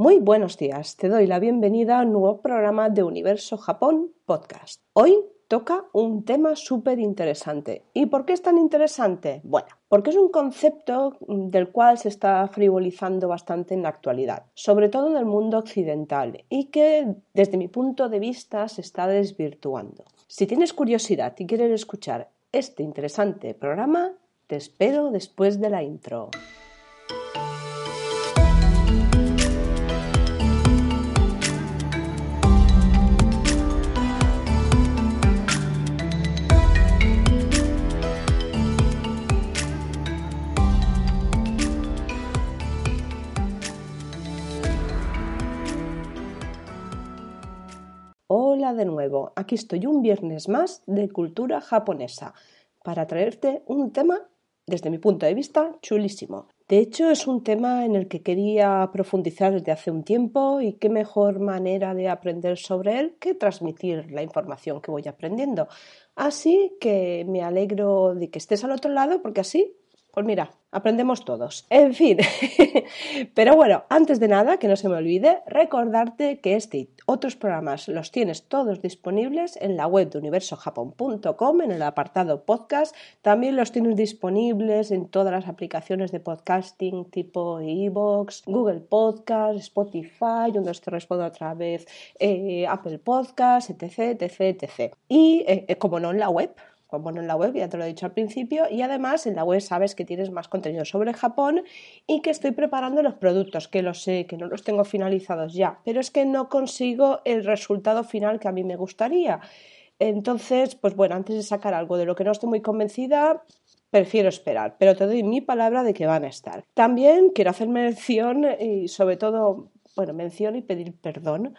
Muy buenos días, te doy la bienvenida a un nuevo programa de Universo Japón Podcast. Hoy toca un tema súper interesante. ¿Y por qué es tan interesante? Bueno, porque es un concepto del cual se está frivolizando bastante en la actualidad, sobre todo en el mundo occidental, y que desde mi punto de vista se está desvirtuando. Si tienes curiosidad y quieres escuchar este interesante programa, te espero después de la intro. De nuevo, aquí estoy un viernes más de cultura japonesa para traerte un tema desde mi punto de vista chulísimo. De hecho, es un tema en el que quería profundizar desde hace un tiempo y qué mejor manera de aprender sobre él que transmitir la información que voy aprendiendo. Así que me alegro de que estés al otro lado porque así pues mira, aprendemos todos. En fin, pero bueno, antes de nada, que no se me olvide, recordarte que este y otros programas los tienes todos disponibles en la web de universojapón.com, en el apartado podcast. También los tienes disponibles en todas las aplicaciones de podcasting tipo iVoox, Google Podcast, Spotify, donde te respondo otra vez, eh, Apple Podcast, etc, etc, etc. Y, eh, eh, como no, en la web como en la web, ya te lo he dicho al principio, y además en la web sabes que tienes más contenido sobre Japón y que estoy preparando los productos, que lo sé, que no los tengo finalizados ya, pero es que no consigo el resultado final que a mí me gustaría. Entonces, pues bueno, antes de sacar algo de lo que no estoy muy convencida, prefiero esperar, pero te doy mi palabra de que van a estar. También quiero hacer mención y sobre todo, bueno, mención y pedir perdón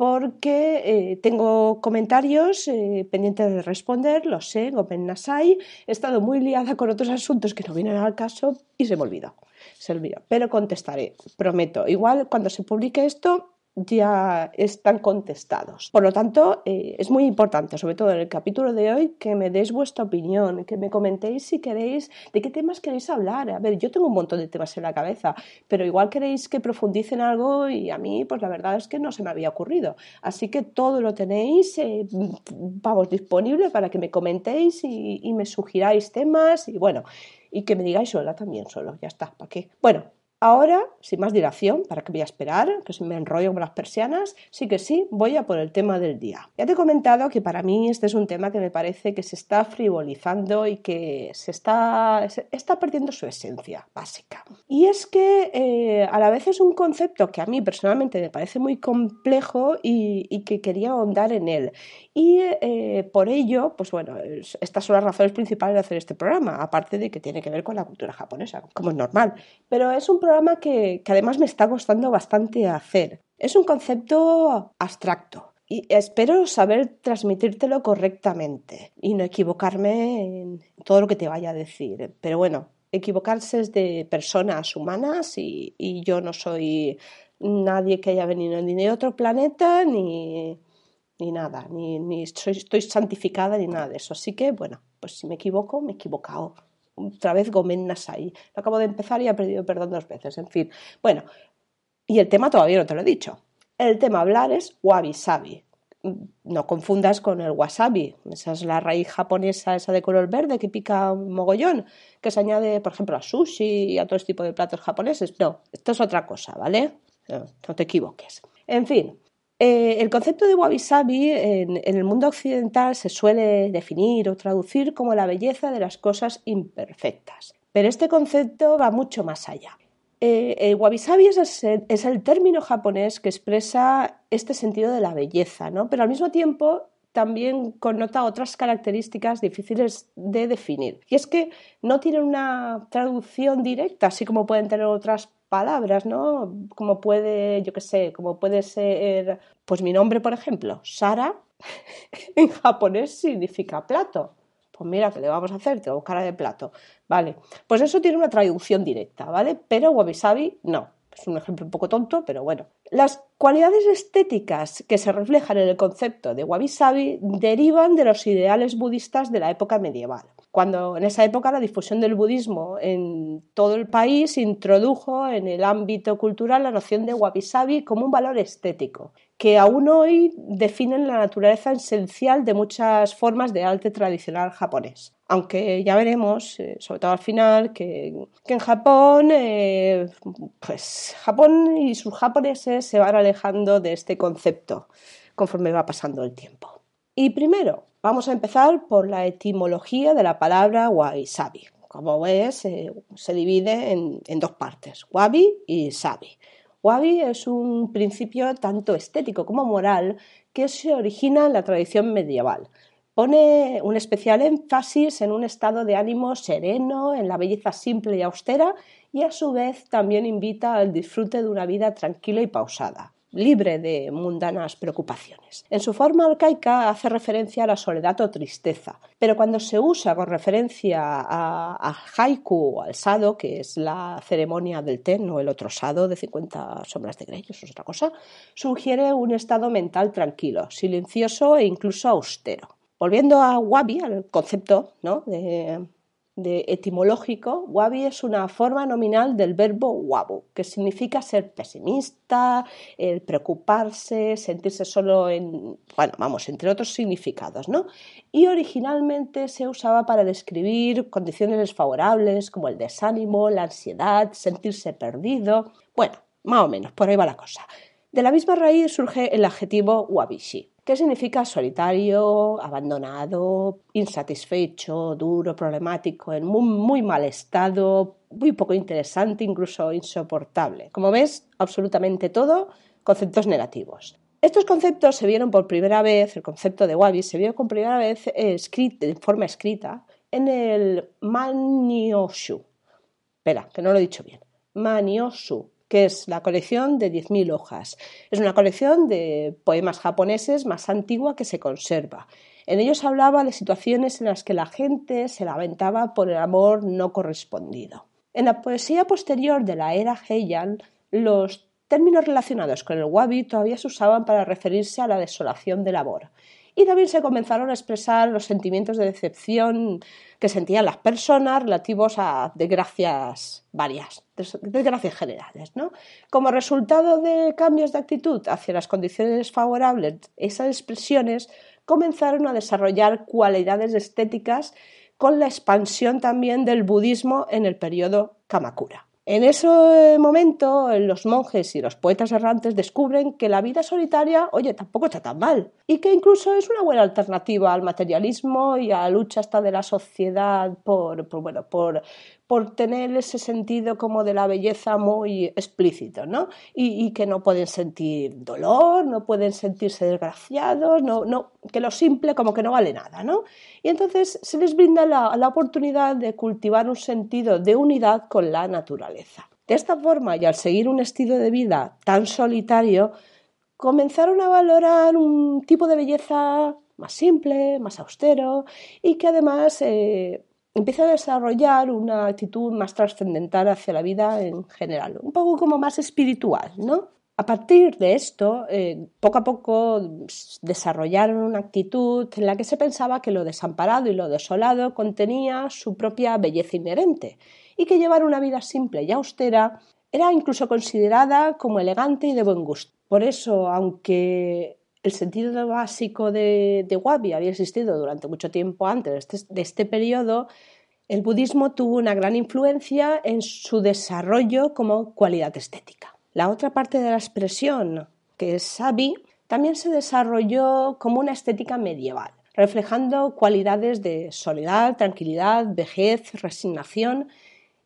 porque eh, tengo comentarios eh, pendientes de responder, lo sé, Gopen Nasai, he estado muy liada con otros asuntos que no vienen al caso y se me olvidó, se olvidó, pero contestaré, prometo. Igual cuando se publique esto ya están contestados. Por lo tanto, eh, es muy importante, sobre todo en el capítulo de hoy, que me deis vuestra opinión, que me comentéis si queréis, de qué temas queréis hablar. A ver, yo tengo un montón de temas en la cabeza, pero igual queréis que profundice en algo y a mí, pues la verdad es que no se me había ocurrido. Así que todo lo tenéis, eh, vamos, disponible para que me comentéis y, y me sugiráis temas y bueno, y que me digáis sola también, solo, ya está, ¿para qué? Bueno, Ahora, sin más dilación, para que voy a esperar, que se me enrollo con las persianas, sí que sí, voy a por el tema del día. Ya te he comentado que para mí este es un tema que me parece que se está frivolizando y que se está, está perdiendo su esencia básica. Y es que eh, a la vez es un concepto que a mí personalmente me parece muy complejo y, que quería ahondar en él. Y eh, por ello, pues bueno, estas son las razones principales de hacer este programa, aparte de que tiene que ver con la cultura japonesa, como es normal. Pero es un programa que, además me está costando bastante hacer. Es un concepto abstracto y espero saber transmitírtelo correctamente y no equivocarme en todo lo que te vaya a decir. Pero bueno, equivocarse es de personas humanas y, yo no soy nadie que haya venido ni de otro planeta ni, ni nada, ni, ni estoy santificada ni nada de eso. Así que bueno, pues si me equivoco, me he equivocado otra vez Gomen Nasai. Lo acabo de empezar y he perdido perdón dos veces. En fin, bueno, y el tema todavía no te lo he dicho. El tema hablar es wabi sabi. No confundas con el wasabi. Esa es la raíz japonesa, esa de color verde que pica un mogollón, que se añade, por ejemplo, a sushi y a todo tipo de platos japoneses. No, esto es otra cosa, ¿vale? no te equivoques. En fin, eh, el concepto de wabi-sabi en, el mundo occidental se suele definir o traducir como la belleza de las cosas imperfectas, pero este concepto va mucho más allá. Eh, el wabi-sabi es, el término japonés que expresa este sentido de la belleza, ¿no? pero al mismo tiempo también connota otras características difíciles de definir. Y es que no tiene una traducción directa, así como pueden tener otras palabras, ¿no? Como puede, yo qué sé, como puede ser, pues mi nombre, por ejemplo, Sara, en japonés significa plato. Pues mira, ¿qué le vamos a hacer? Tengo cara de plato. Vale, pues eso tiene una traducción directa, ¿vale? Pero wabi sabi no. Es un ejemplo un poco tonto, pero bueno. Las cualidades estéticas que se reflejan en el concepto de wabi sabi derivan de los ideales budistas de la época medieval. Cuando en esa época la difusión del budismo en todo el país introdujo en el ámbito cultural la noción de wabi-sabi como un valor estético, que aún hoy definen la naturaleza esencial de muchas formas de arte tradicional japonés. Aunque ya veremos, eh, sobre todo al final, que, en Japón, eh, pues Japón y sus japoneses se van alejando de este concepto conforme va pasando el tiempo. Y primero, Vamos a empezar por la etimología de la palabra wabi-sabi. Como ves, eh, se divide en, en, dos partes, wabi y sabi. Wabi es un principio tanto estético como moral que se origina en la tradición medieval. Pone un especial énfasis en un estado de ánimo sereno, en la belleza simple y austera, y a su vez también invita al disfrute de una vida tranquila y pausada libre de mundanas preocupaciones. En su forma arcaica hace referencia a la soledad o tristeza, pero cuando se usa con referencia a, haiku o al sado, que es la ceremonia del ten o el otro sado de 50 sombras de Grey, eso es otra cosa, sugiere un estado mental tranquilo, silencioso e incluso austero. Volviendo a Wabi, al concepto ¿no? de, de etimológico, wabi es una forma nominal del verbo wabu, que significa ser pesimista, el preocuparse, sentirse solo en, bueno, vamos, entre otros significados, ¿no? Y originalmente se usaba para describir condiciones desfavorables como el desánimo, la ansiedad, sentirse perdido, bueno, más o menos, por ahí va la cosa. De la misma raíz surge el adjetivo wabishi, que significa solitario, abandonado, insatisfecho, duro, problemático, en muy, mal estado, muy poco interesante, incluso insoportable. Como ves, absolutamente todo conceptos negativos. Estos conceptos se vieron por primera vez, el concepto de wabi se vio por primera vez escrito, de forma escrita en el Manioshu. Espera, que no lo he dicho bien. Manioshu, que es la colección de 10.000 hojas. Es una colección de poemas japoneses más antigua que se conserva. En ellos hablaba de situaciones en las que la gente se lamentaba por el amor no correspondido. En la poesía posterior de la era Heian, los términos relacionados con el wabi todavía se usaban para referirse a la desolación del amor. Y también se comenzaron a expresar los sentimientos de decepción que sentían las personas relativos a desgracias varias, desgracias generales. ¿no? Como resultado de cambios de actitud hacia las condiciones favorables, esas expresiones comenzaron a desarrollar cualidades estéticas con la expansión también del budismo en el periodo Kamakura. En ese momento, los monjes y los poetas errantes descubren que la vida solitaria, oye, tampoco está tan mal y que incluso es una buena alternativa al materialismo y a la lucha hasta de la sociedad por, bueno, por, por tener ese sentido como de la belleza muy explícito, ¿no? Y, que no pueden sentir dolor, no pueden sentirse desgraciados, no, que lo simple como que no vale nada, ¿no? Y entonces se les brinda la, la oportunidad de cultivar un sentido de unidad con la naturaleza. De esta forma, y al seguir un estilo de vida tan solitario, comenzaron a valorar un tipo de belleza más simple, más austero y que además eh, empieza a desarrollar una actitud más trascendental hacia la vida en general, un poco como más espiritual, ¿no? A partir de esto, eh, poco a poco desarrollaron una actitud en la que se pensaba que lo desamparado y lo desolado contenía su propia belleza inherente y que llevar una vida simple y austera era incluso considerada como elegante y de buen gusto. Por eso, aunque el sentido básico de, Wabi había existido durante mucho tiempo antes de este, de este periodo, el budismo tuvo una gran influencia en su desarrollo como cualidad estética. La otra parte de la expresión, que es sabi, también se desarrolló como una estética medieval, reflejando cualidades de soledad, tranquilidad, vejez, resignación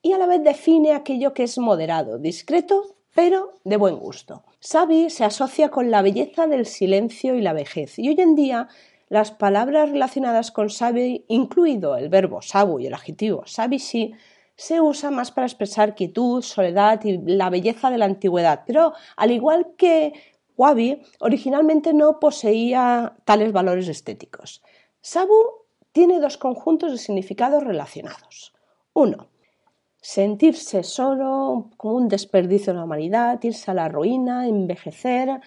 y a la vez define aquello que es moderado, discreto, pero de buen gusto. Sabi se asocia con la belleza del silencio y la vejez, y hoy en día las palabras relacionadas con sabi, incluido el verbo sabu y el adjetivo sabishi, se usa más para expresar quietud, soledad y la belleza de la antigüedad. Pero al igual que wabi, originalmente no poseía tales valores estéticos. Sabu tiene dos conjuntos de significados relacionados. Uno, sentirse solo, como un desperdicio de la humanidad, irse a la ruina, envejecer.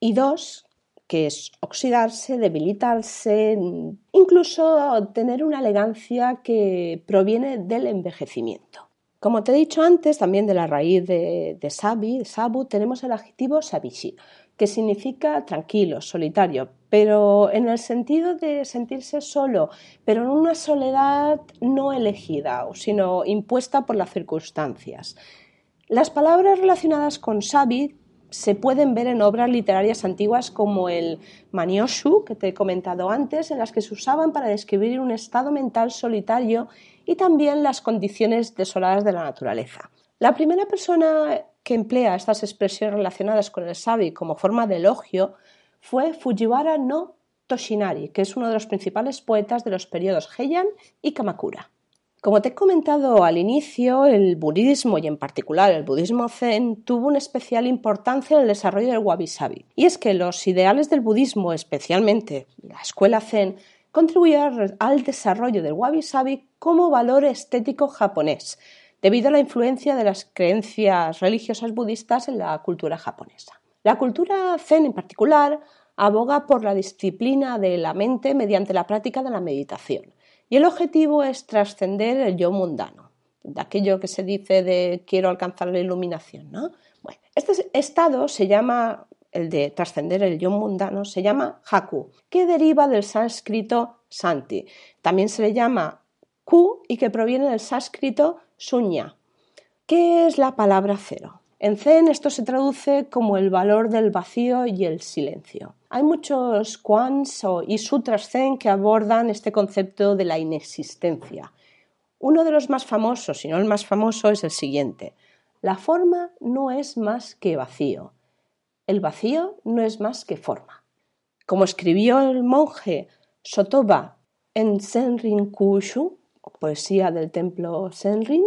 Y dos, que es oxidarse, debilitarse, incluso tener una elegancia que proviene del envejecimiento. Como te he dicho antes, también de la raíz de, sabi, sabu, tenemos el adjetivo sabishi, que significa tranquilo, solitario, pero en el sentido de sentirse solo, pero en una soledad no elegida, sino impuesta por las circunstancias. Las palabras relacionadas con sabi se pueden ver en obras literarias antiguas como el Manioshu, que te he comentado antes, en las que se usaban para describir un estado mental solitario y también las condiciones desoladas de la naturaleza. La primera persona que emplea estas expresiones relacionadas con el sabi como forma de elogio fue Fujiwara no Toshinari, que es uno de los principales poetas de los periodos Heian y Kamakura. Como te he comentado al inicio, el budismo y en particular el budismo zen tuvo una especial importancia en el desarrollo del wabi-sabi. Y es que los ideales del budismo, especialmente la escuela zen, contribuyeron al desarrollo del wabi-sabi como valor estético japonés, debido a la influencia de las creencias religiosas budistas en la cultura japonesa. La cultura zen en particular aboga por la disciplina de la mente mediante la práctica de la meditación. Y el objetivo es trascender el yo mundano, de aquello que se dice de quiero alcanzar la iluminación. ¿no? Bueno, este estado se llama, el de trascender el yo mundano, se llama haku, que deriva del sánscrito santi. También se le llama ku y que proviene del sánscrito suña. ¿Qué es la palabra cero? En Zen esto se traduce como el valor del vacío y el silencio. Hay muchos kwans y sutras Zen que abordan este concepto de la inexistencia. Uno de los más famosos, si no el más famoso, es el siguiente. La forma no es más que vacío. El vacío no es más que forma. Como escribió el monje Sotoba en Senrin Kushu, poesía del templo Senrin,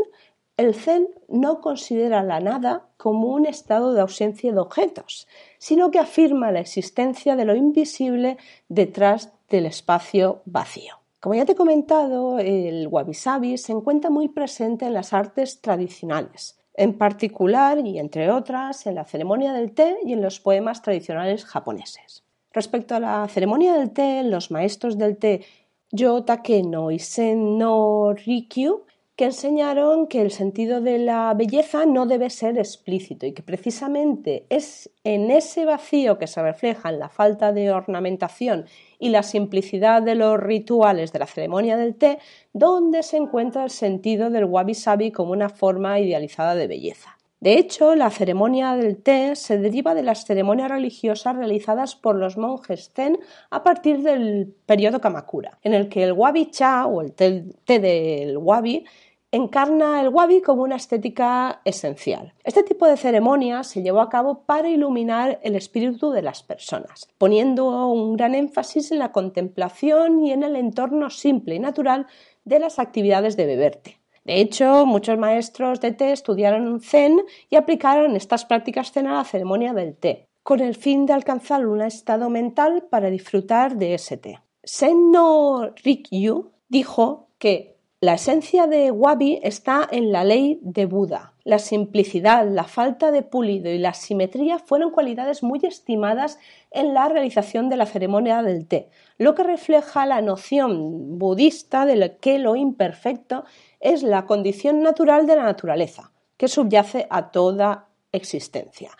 el Zen no considera la nada como un estado de ausencia de objetos, sino que afirma la existencia de lo invisible detrás del espacio vacío. Como ya te he comentado, el wabi-sabi se encuentra muy presente en las artes tradicionales, en particular y entre otras en la ceremonia del té y en los poemas tradicionales japoneses. Respecto a la ceremonia del té, los maestros del té Yo Takeno y Sen no Rikyu que enseñaron que el sentido de la belleza no debe ser explícito y que precisamente es en ese vacío que se refleja en la falta de ornamentación y la simplicidad de los rituales de la ceremonia del té donde se encuentra el sentido del wabi sabi como una forma idealizada de belleza. De hecho, la ceremonia del té se deriva de las ceremonias religiosas realizadas por los monjes zen a partir del periodo Kamakura, en el que el wabi cha o el té, té del wabi encarna el wabi como una estética esencial. Este tipo de ceremonia se llevó a cabo para iluminar el espíritu de las personas, poniendo un gran énfasis en la contemplación y en el entorno simple y natural de las actividades de beberte. De hecho, muchos maestros de té estudiaron Zen y aplicaron estas prácticas Zen a la ceremonia del té, con el fin de alcanzar un estado mental para disfrutar de ese té. Sen no Rikyu dijo que la esencia de Wabi está en la ley de Buda. La simplicidad, la falta de pulido y la simetría fueron cualidades muy estimadas en la realización de la ceremonia del té, lo que refleja la noción budista de que lo imperfecto es la condición natural de la naturaleza, que subyace a toda existencia.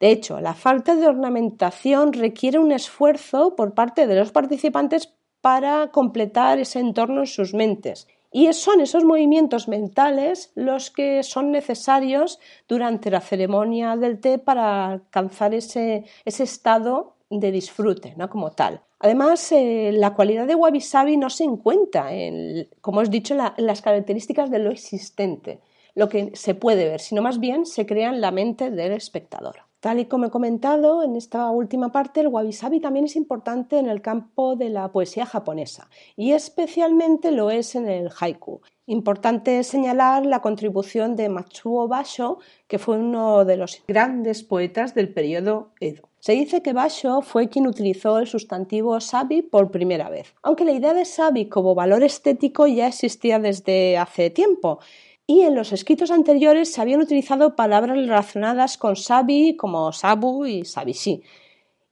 De hecho, la falta de ornamentación requiere un esfuerzo por parte de los participantes para completar ese entorno en sus mentes y son esos movimientos mentales los que son necesarios durante la ceremonia del té para alcanzar ese, estado de disfrute, ¿no? Como tal. Además, eh, la cualidad de Wabi Sabi no se encuentra, en, como os he dicho, las características de lo existente, lo que se puede ver, sino más bien se crea en la mente del espectador. Tal y como he comentado en esta última parte, el wabi-sabi también es importante en el campo de la poesía japonesa y especialmente lo es en el haiku. Importante señalar la contribución de Matsuo Basho, que fue uno de los grandes poetas del periodo Edo. Se dice que Basho fue quien utilizó el sustantivo sabi por primera vez, aunque la idea de sabi como valor estético ya existía desde hace tiempo y en los escritos anteriores se habían utilizado palabras relacionadas con sabi como sabu y sabishi.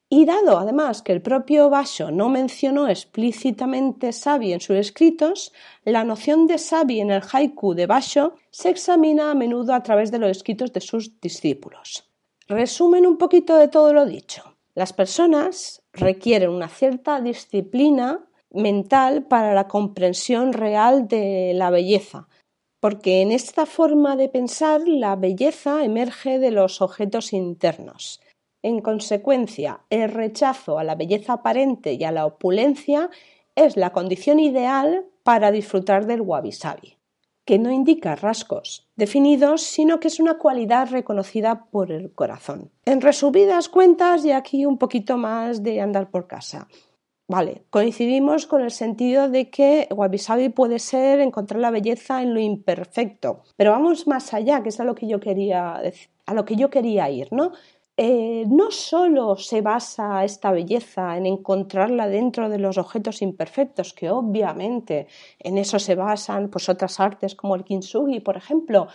Y dado además que el propio Basho no mencionó explícitamente Sabi en sus escritos, la noción de Sabi en el haiku de Basho se examina a menudo a través de los escritos de sus discípulos. Resumen un poquito de todo lo dicho. Las personas requieren una cierta disciplina mental para la comprensión real de la belleza, porque en esta forma de pensar la belleza emerge de los objetos internos. En consecuencia, el rechazo a la belleza aparente y a la opulencia es la condición ideal para disfrutar del wabi-sabi, que no indica rasgos definidos, sino que es una cualidad reconocida por el corazón. En resumidas cuentas, y aquí un poquito más de andar por casa. Vale, coincidimos con el sentido de que Wabi puede ser encontrar la belleza en lo imperfecto, pero vamos más allá, que es a lo que yo quería a lo que yo quería ir, ¿no? Eh, no solo se basa esta belleza en encontrarla dentro de los objetos imperfectos, que obviamente en eso se basan pues, otras artes como el kintsugi, por ejemplo,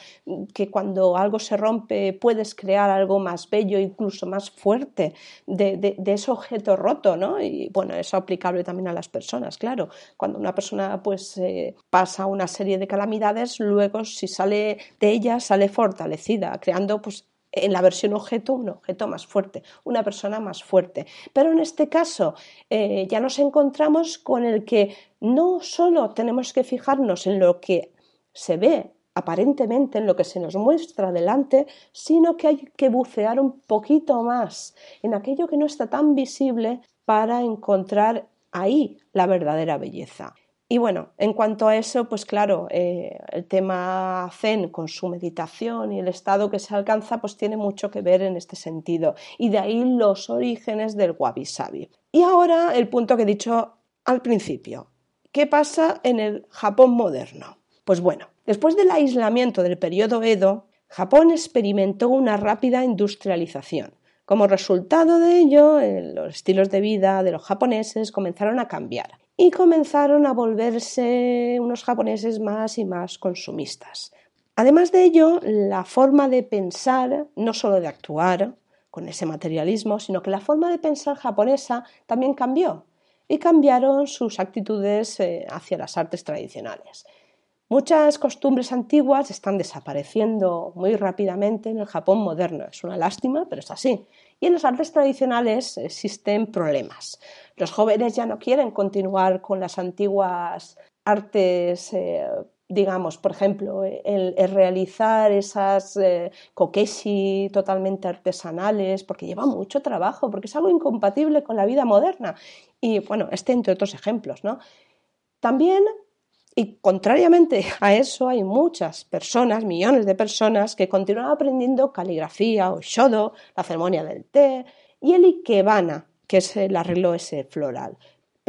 que cuando algo se rompe puedes crear algo más bello, incluso más fuerte de, ese objeto roto, ¿no? Y bueno, eso aplicable también a las personas, claro. Cuando una persona pues eh, pasa una serie de calamidades, luego si sale de ella sale fortalecida, creando pues en la versión objeto un objeto más fuerte, una persona más fuerte. Pero en este caso eh, ya nos encontramos con el que no solo tenemos que fijarnos en lo que se ve aparentemente en lo que se nos muestra delante, sino que hay que bucear un poquito más en aquello que no está tan visible para encontrar ahí la verdadera belleza. Y bueno, en cuanto a eso, pues claro, eh, el tema Zen con su meditación y el estado que se alcanza, pues tiene mucho que ver en este sentido. Y de ahí los orígenes del Wabi Sabi. Y ahora el punto que he dicho al principio. ¿Qué pasa en el Japón moderno? Pues bueno, después del aislamiento del periodo Edo, Japón experimentó una rápida industrialización. Como resultado de ello, eh, los estilos de vida de los japoneses comenzaron a cambiar y comenzaron a volverse unos japoneses más y más consumistas. Además de ello, la forma de pensar, no solo de actuar con ese materialismo, sino que la forma de pensar japonesa también cambió y cambiaron sus actitudes eh, hacia las artes tradicionales. Muchas costumbres antiguas están desapareciendo muy rápidamente en el Japón moderno. Es una lástima, pero es así. Y en las artes tradicionales existen problemas. Los jóvenes ya no quieren continuar con las antiguas artes, eh, digamos, por ejemplo, el, realizar esas eh, totalmente artesanales, porque lleva mucho trabajo, porque es algo incompatible con la vida moderna. Y bueno, este entre otros ejemplos, ¿no? También y contrariamente a eso, hay muchas personas, millones de personas, que continúan aprendiendo caligrafía o shodo, la ceremonia del té y el ikebana, que es el arreglo ese floral.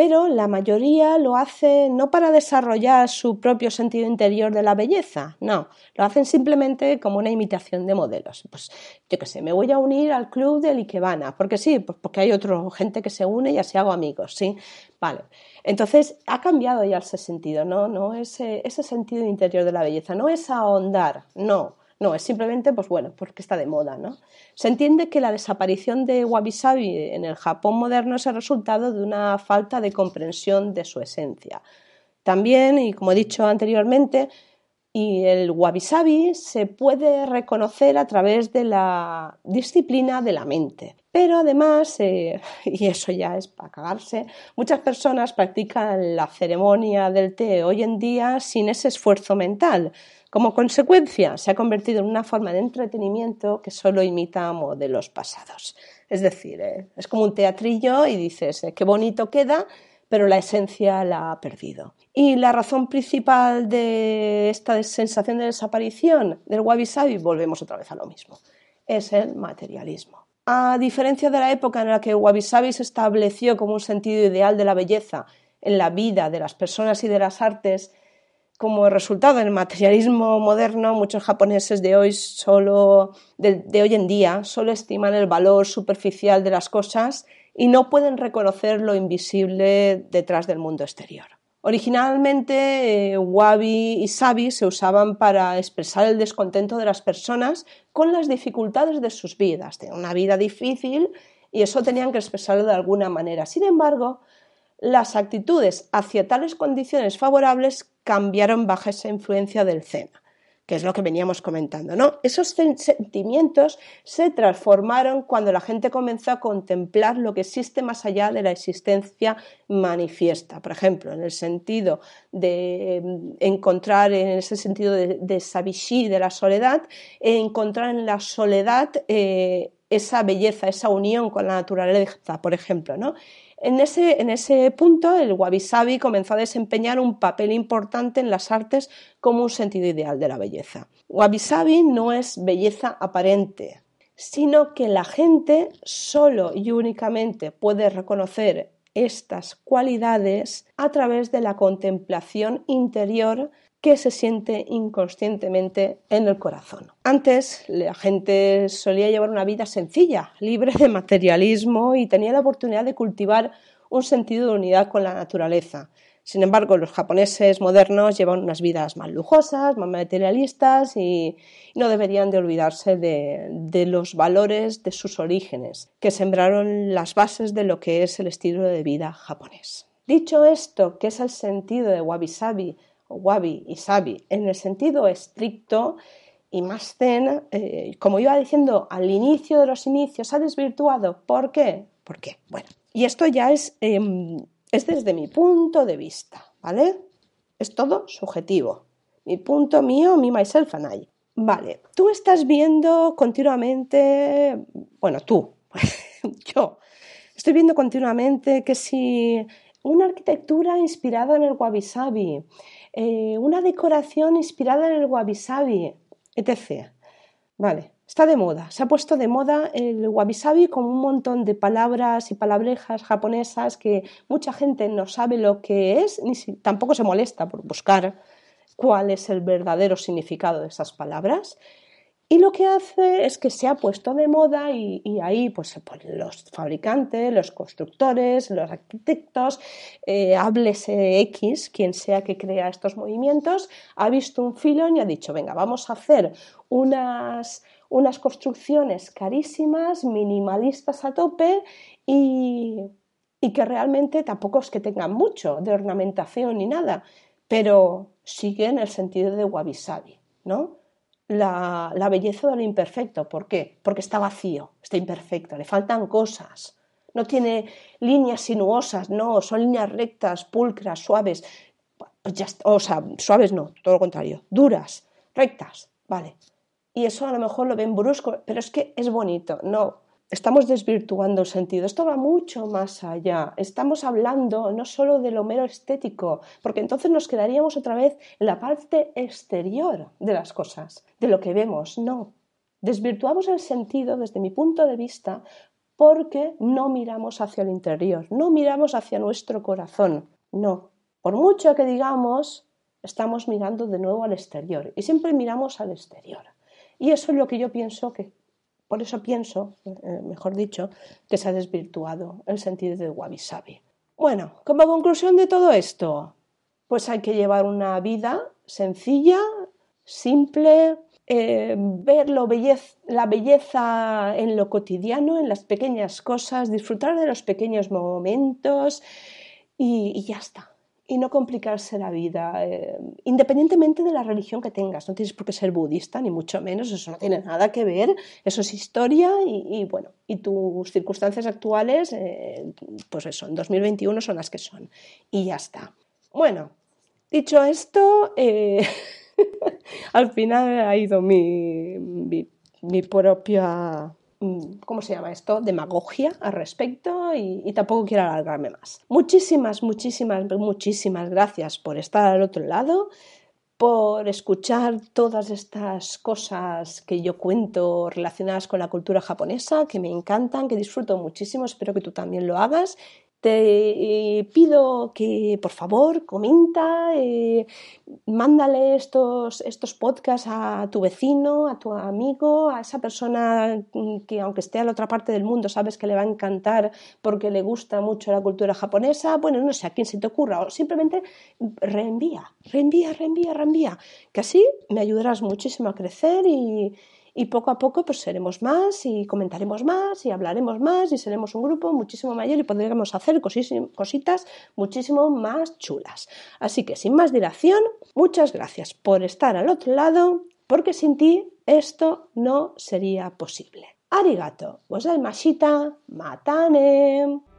Pero la mayoría lo hace no para desarrollar su propio sentido interior de la belleza, no, lo hacen simplemente como una imitación de modelos. Pues yo qué sé, me voy a unir al club del Ikebana, porque sí, pues porque hay otra gente que se une y así hago amigos, ¿sí? Vale. Entonces ha cambiado ya ese sentido, ¿no? no ese, ese sentido interior de la belleza, no es ahondar, no. No, es simplemente, pues bueno, porque está de moda, ¿no? Se entiende que la desaparición de Wabi Sabi en el Japón moderno es el resultado de una falta de comprensión de su esencia. También, y como he dicho anteriormente, y el wabi sabi se puede reconocer a través de la disciplina de la mente. Pero además, eh, y eso ya es para cagarse, muchas personas practican la ceremonia del té hoy en día sin ese esfuerzo mental. Como consecuencia, se ha convertido en una forma de entretenimiento que solo imita modelos pasados. Es decir, eh, es como un teatrillo y dices, eh, qué bonito queda, pero la esencia la ha perdido. Y la razón principal de esta sensación de desaparición del wabi sabi, volvemos otra vez a lo mismo, es el materialismo. A diferencia de la época en la que el wabi sabi se estableció como un sentido ideal de la belleza en la vida de las personas y de las artes, como resultado del materialismo moderno, muchos japoneses de hoy solo de, hoy en día solo estiman el valor superficial de las cosas y no pueden reconocer lo invisible detrás del mundo exterior. Originalmente, eh, wabi y sabi se usaban para expresar el descontento de las personas con las dificultades de sus vidas. Tienen una vida difícil y eso tenían que expresarlo de alguna manera. Sin embargo, las actitudes hacia tales condiciones favorables cambiaron bajo esa influencia del Zen que es lo que veníamos comentando, ¿no? Esos sentimientos se transformaron cuando la gente comenzó a contemplar lo que existe más allá de la existencia manifiesta. Por ejemplo, en el sentido de mm, encontrar, en ese sentido de, de Sabishi, de la soledad, encontrar en la soledad eh, esa belleza, esa unión con la naturaleza, por ejemplo, ¿no? En ese, punto, el wabi sabi comenzó a desempeñar un papel importante en las artes como un sentido ideal de la belleza. Wabi sabi no es belleza aparente, sino que la gente solo y únicamente puede reconocer estas cualidades a través de la contemplación interior que se siente inconscientemente en el corazón. Antes la gente solía llevar una vida sencilla, libre de materialismo y tenía la oportunidad de cultivar un sentido de unidad con la naturaleza. Sin embargo, los japoneses modernos llevan unas vidas más lujosas, más materialistas y no deberían de olvidarse de, los valores de sus orígenes, que sembraron las bases de lo que es el estilo de vida japonés. Dicho esto, que es el sentido de wabi-sabi wabi y sabi en el sentido estricto y más zen, eh, como iba diciendo al inicio de los inicios, ha desvirtuado. ¿Por qué? ¿Por qué? Bueno, y esto ya es, em, es desde mi punto de vista, ¿vale? Es todo subjetivo. Mi punto mío, mi myself and I. Vale, tú estás viendo continuamente, bueno, tú, yo, estoy viendo continuamente que si una arquitectura inspirada en el wabi sabi, eh, una decoración inspirada en el wabi sabi, etc. Vale, está de moda. Se ha puesto de moda el wabi sabi con un montón de palabras y palabrejas japonesas que mucha gente no sabe lo que es, ni tampoco se molesta por buscar cuál es el verdadero significado de esas palabras. Y lo que hace es que se ha puesto de moda y, ahí pues, los fabricantes, los constructores, los arquitectos, eh, háblese X, quien sea que crea estos movimientos, ha visto un filón y ha dicho, venga, vamos a hacer unas, unas construcciones carísimas, minimalistas a tope y, y que realmente tampoco es que tengan mucho de ornamentación ni nada, pero siguen el sentido de wabi ¿no? la, belleza de lo imperfecto. ¿Por qué? Porque está vacío, está imperfecto, le faltan cosas. No tiene líneas sinuosas, no, son líneas rectas, pulcras, suaves. Pues ya o sea, suaves no, todo lo contrario, duras, rectas, vale. Y eso a lo mejor lo ven brusco, pero es que es bonito. No, estamos desvirtuando el sentido. Esto va mucho más allá. Estamos hablando no solo de lo mero estético, porque entonces nos quedaríamos otra vez en la parte exterior de las cosas, de lo que vemos. No. Desvirtuamos el sentido desde mi punto de vista porque no miramos hacia el interior, no miramos hacia nuestro corazón. No. Por mucho que digamos, estamos mirando de nuevo al exterior y siempre miramos al exterior. Y eso es lo que yo pienso que por eso pienso, eh, mejor dicho, que se ha desvirtuado el sentido de wabi sabi. Bueno, como conclusión de todo esto, pues hay que llevar una vida sencilla, simple, eh, ver la belleza en lo cotidiano, en las pequeñas cosas, disfrutar de los pequeños momentos y ya está y no complicarse la vida, eh, independientemente de la religión que tengas. No tienes por qué ser budista, ni mucho menos, eso no tiene nada que ver, eso es historia y, bueno, y tus circunstancias actuales, eh, pues eso, en 2021 son las que son. Y ya está. Bueno, dicho esto, eh, al final ha ido mi, mi propia ¿cómo se llama esto? Demagogia al respecto y, tampoco quiero alargarme más. Muchísimas, muchísimas, muchísimas gracias por estar al otro lado, por escuchar todas estas cosas que yo cuento relacionadas con la cultura japonesa, que me encantan, que disfruto muchísimo, espero que tú también lo hagas te eh, pido que por favor comenta, eh, mándale estos, estos podcasts a tu vecino, a tu amigo, a esa persona que aunque esté a la otra parte del mundo sabes que le va a encantar porque le gusta mucho la cultura japonesa. Bueno, no sé a quién se te ocurra, o simplemente reenvía, reenvía, reenvía, reenvía, que así me ayudarás muchísimo a crecer y, y poco a poco pues seremos más y comentaremos más y hablaremos más y seremos un grupo muchísimo mayor y podremos hacer cositas muchísimo más chulas. Así que sin más dilación, muchas gracias por estar al otro lado porque sin ti esto no sería posible. Arigato, mashita matane.